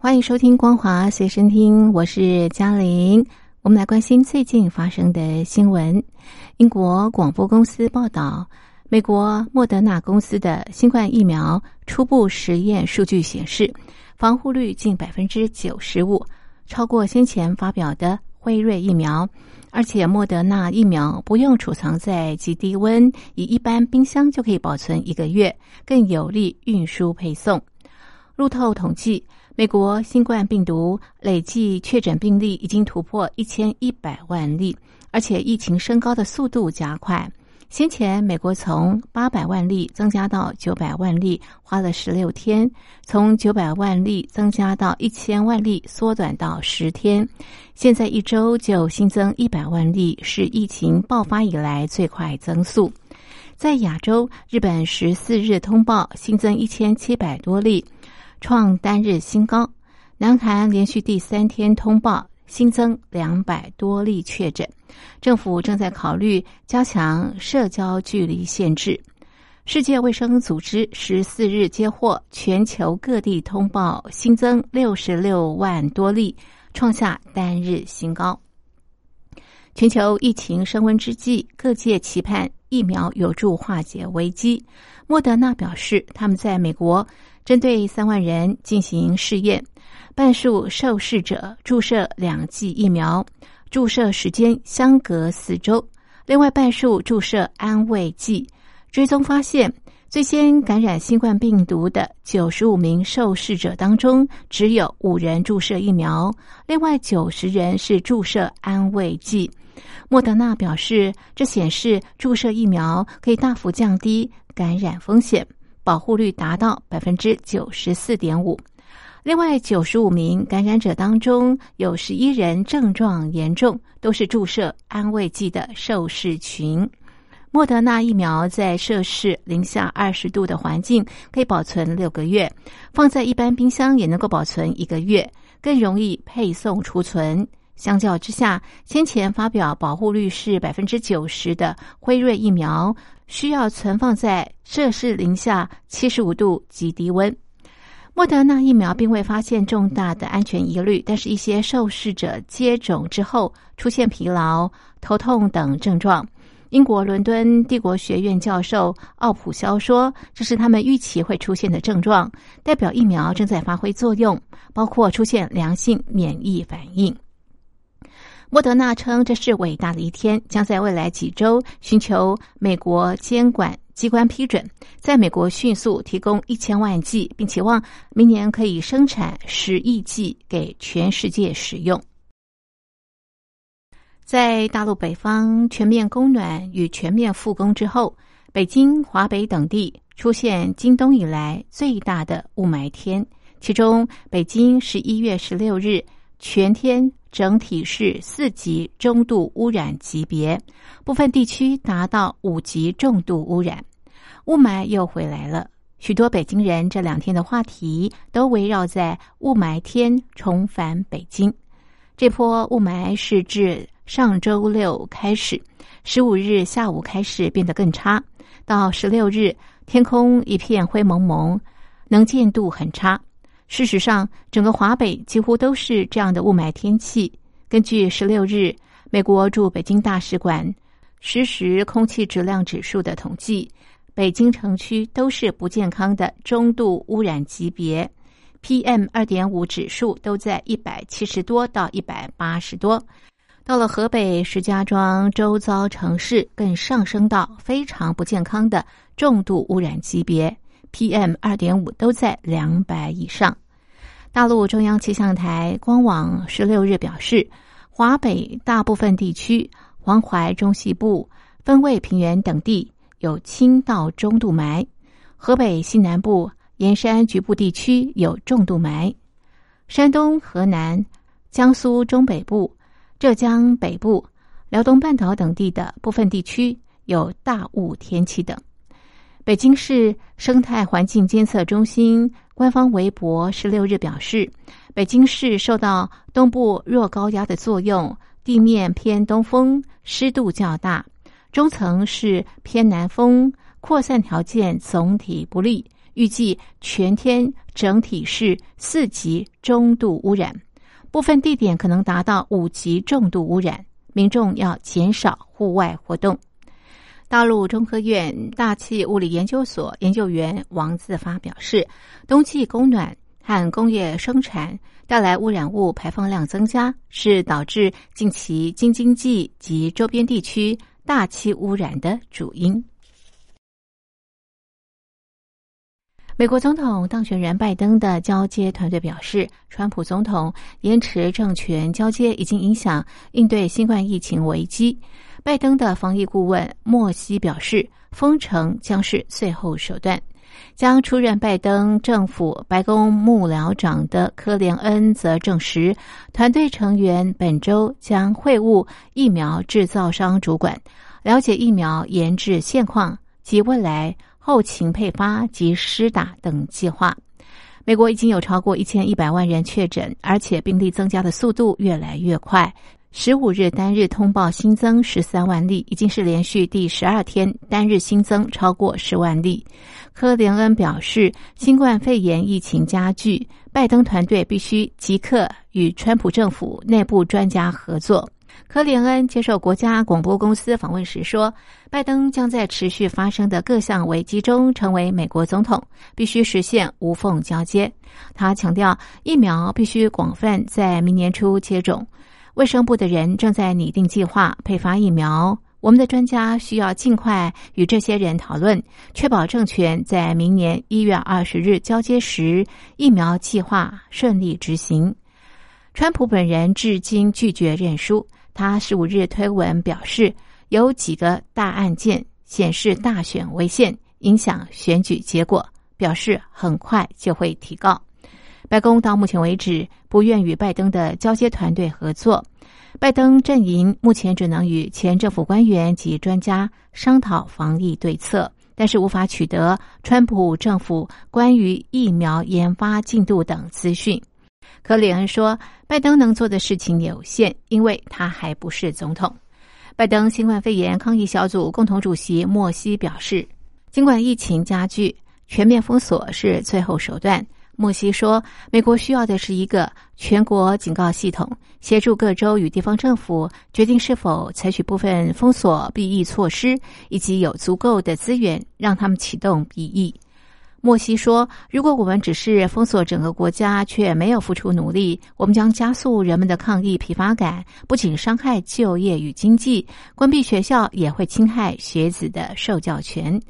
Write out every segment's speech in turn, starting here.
欢迎收听《光华随身听》，我是嘉玲。我们来关心最近发生的新闻。英国广播公司报道，美国莫德纳公司的新冠疫苗初步实验数据显示，防护率近百分之九十五，超过先前发表的辉瑞疫苗。而且莫德纳疫苗不用储藏在极低温，以一般冰箱就可以保存一个月，更有利运输配送。路透统计，美国新冠病毒累计确诊病例已经突破一千一百万例，而且疫情升高的速度加快。先前美国从八百万例增加到九百万例，花了十六天；从九百万例增加到一千万例，缩短到十天。现在一周就新增一百万例，是疫情爆发以来最快增速。在亚洲，日本十四日通报新增一千七百多例。创单日新高。南韩连续第三天通报新增两百多例确诊，政府正在考虑加强社交距离限制。世界卫生组织十四日接获全球各地通报新增六十六万多例，创下单日新高。全球疫情升温之际，各界期盼疫苗有助化解危机。莫德纳表示，他们在美国。针对三万人进行试验，半数受试者注射两剂疫苗，注射时间相隔四周；另外半数注射安慰剂。追踪发现，最先感染新冠病毒的九十五名受试者当中，只有五人注射疫苗，另外九十人是注射安慰剂。莫德纳表示，这显示注射疫苗可以大幅降低感染风险。保护率达到百分之九十四点五。另外，九十五名感染者当中，有十一人症状严重，都是注射安慰剂的受试群。莫德纳疫苗在摄氏零下二十度的环境可以保存六个月，放在一般冰箱也能够保存一个月，更容易配送储存。相较之下，先前发表保护率是百分之九十的辉瑞疫苗。需要存放在摄氏零下七十五度及低温。莫德纳疫苗并未发现重大的安全疑虑，但是一些受试者接种之后出现疲劳、头痛等症状。英国伦敦帝国学院教授奥普肖说：“这是他们预期会出现的症状，代表疫苗正在发挥作用，包括出现良性免疫反应。”莫德纳称，这是伟大的一天，将在未来几周寻求美国监管机关批准，在美国迅速提供一千万剂，并期望明年可以生产十亿剂给全世界使用。在大陆北方全面供暖与全面复工之后，北京、华北等地出现今冬以来最大的雾霾天，其中北京十一月十六日全天。整体是四级中度污染级别，部分地区达到五级重度污染。雾霾又回来了，许多北京人这两天的话题都围绕在雾霾天重返北京。这波雾霾是自上周六开始，十五日下午开始变得更差，到十六日天空一片灰蒙蒙，能见度很差。事实上，整个华北几乎都是这样的雾霾天气。根据十六日美国驻北京大使馆实时空气质量指数的统计，北京城区都是不健康的中度污染级别，PM 二点五指数都在一百七十多到一百八十多。到了河北石家庄周遭城市，更上升到非常不健康的重度污染级别。PM 二点五都在两百以上。大陆中央气象台官网十六日表示，华北大部分地区、黄淮中西部、分渭平原等地有轻到中度霾；河北西南部、盐山局部地区有重度霾；山东、河南、江苏中北部、浙江北部、辽东半岛等地的部分地区有大雾天气等。北京市生态环境监测中心官方微博十六日表示，北京市受到东部弱高压的作用，地面偏东风，湿度较大，中层是偏南风，扩散条件总体不利。预计全天整体是四级中度污染，部分地点可能达到五级重度污染，民众要减少户外活动。大陆中科院大气物理研究所研究员王自发表示，冬季供暖和工业生产带来污染物排放量增加，是导致近期京津冀及周边地区大气污染的主因。美国总统当选人拜登的交接团队表示，川普总统延迟政权交接已经影响应对新冠疫情危机。拜登的防疫顾问莫西表示，封城将是最后手段。将出任拜登政府白宫幕僚长的科连恩则证实，团队成员本周将会晤疫苗制造商主管，了解疫苗研制现况及未来后勤配发及施打等计划。美国已经有超过一千一百万人确诊，而且病例增加的速度越来越快。十五日单日通报新增十三万例，已经是连续第十二天单日新增超过十万例。科连恩表示，新冠肺炎疫情加剧，拜登团队必须即刻与川普政府内部专家合作。科连恩接受国家广播公司访问时说，拜登将在持续发生的各项危机中成为美国总统，必须实现无缝交接。他强调，疫苗必须广泛在明年初接种。卫生部的人正在拟定计划配发疫苗，我们的专家需要尽快与这些人讨论，确保政权在明年一月二十日交接时，疫苗计划顺利执行。川普本人至今拒绝认输，他十五日推文表示，有几个大案件显示大选违宪，影响选举结果，表示很快就会提告。白宫到目前为止不愿与拜登的交接团队合作，拜登阵营目前只能与前政府官员及专家商讨防疫对策，但是无法取得川普政府关于疫苗研发进度等资讯。克里恩说，拜登能做的事情有限，因为他还不是总统。拜登新冠肺炎抗疫小组共同主席莫西表示，尽管疫情加剧，全面封锁是最后手段。莫西说：“美国需要的是一个全国警告系统，协助各州与地方政府决定是否采取部分封锁避疫措施，以及有足够的资源让他们启动避疫。”莫西说：“如果我们只是封锁整个国家，却没有付出努力，我们将加速人们的抗疫疲乏感，不仅伤害就业与经济，关闭学校也会侵害学子的受教权。”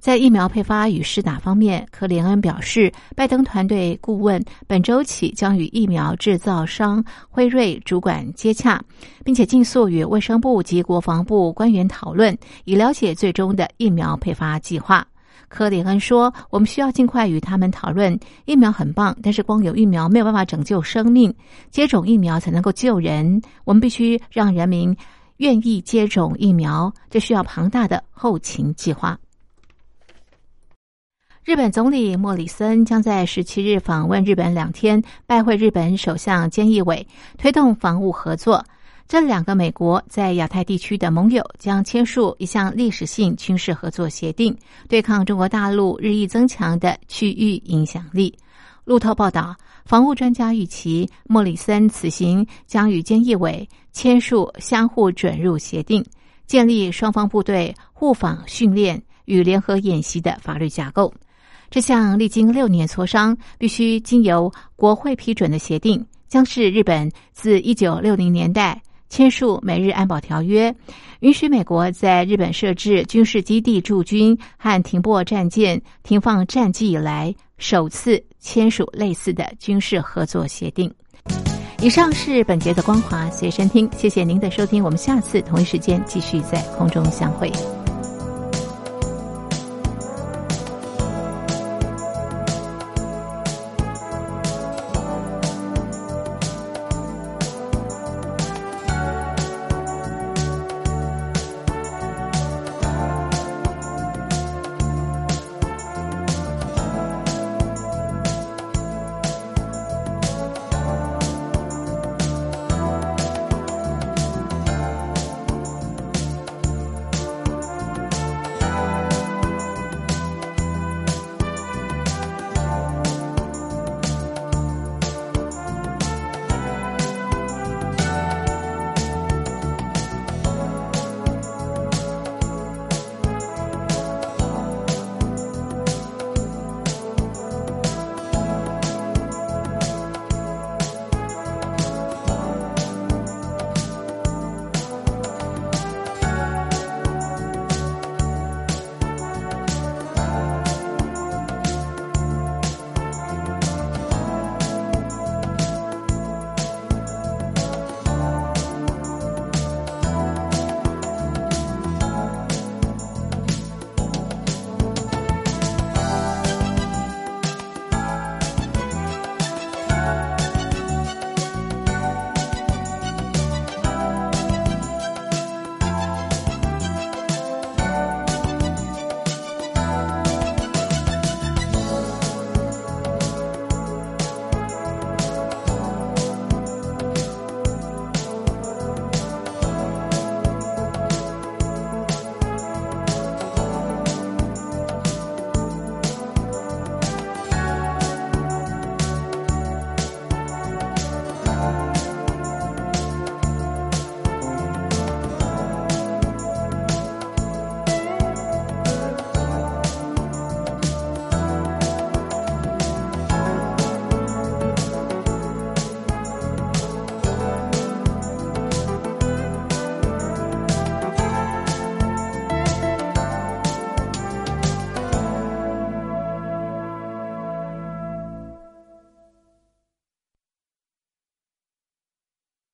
在疫苗配发与施打方面，科连恩表示，拜登团队顾问本周起将与疫苗制造商辉瑞主管接洽，并且尽速与卫生部及国防部官员讨论，以了解最终的疫苗配发计划。科里恩说：“我们需要尽快与他们讨论。疫苗很棒，但是光有疫苗没有办法拯救生命，接种疫苗才能够救人。我们必须让人民愿意接种疫苗，这需要庞大的后勤计划。”日本总理莫里森将在十七日访问日本两天，拜会日本首相菅义伟，推动防务合作。这两个美国在亚太地区的盟友将签署一项历史性军事合作协定，对抗中国大陆日益增强的区域影响力。路透报道，防务专家预期莫里森此行将与菅义伟签署相互准入协定，建立双方部队互访训练与联合演习的法律架构。这项历经六年磋商、必须经由国会批准的协定，将是日本自一九六零年代。签署美日安保条约，允许美国在日本设置军事基地驻军和停泊战舰、停放战机以来，首次签署类似的军事合作协定。以上是本节的光华随身听，谢谢您的收听，我们下次同一时间继续在空中相会。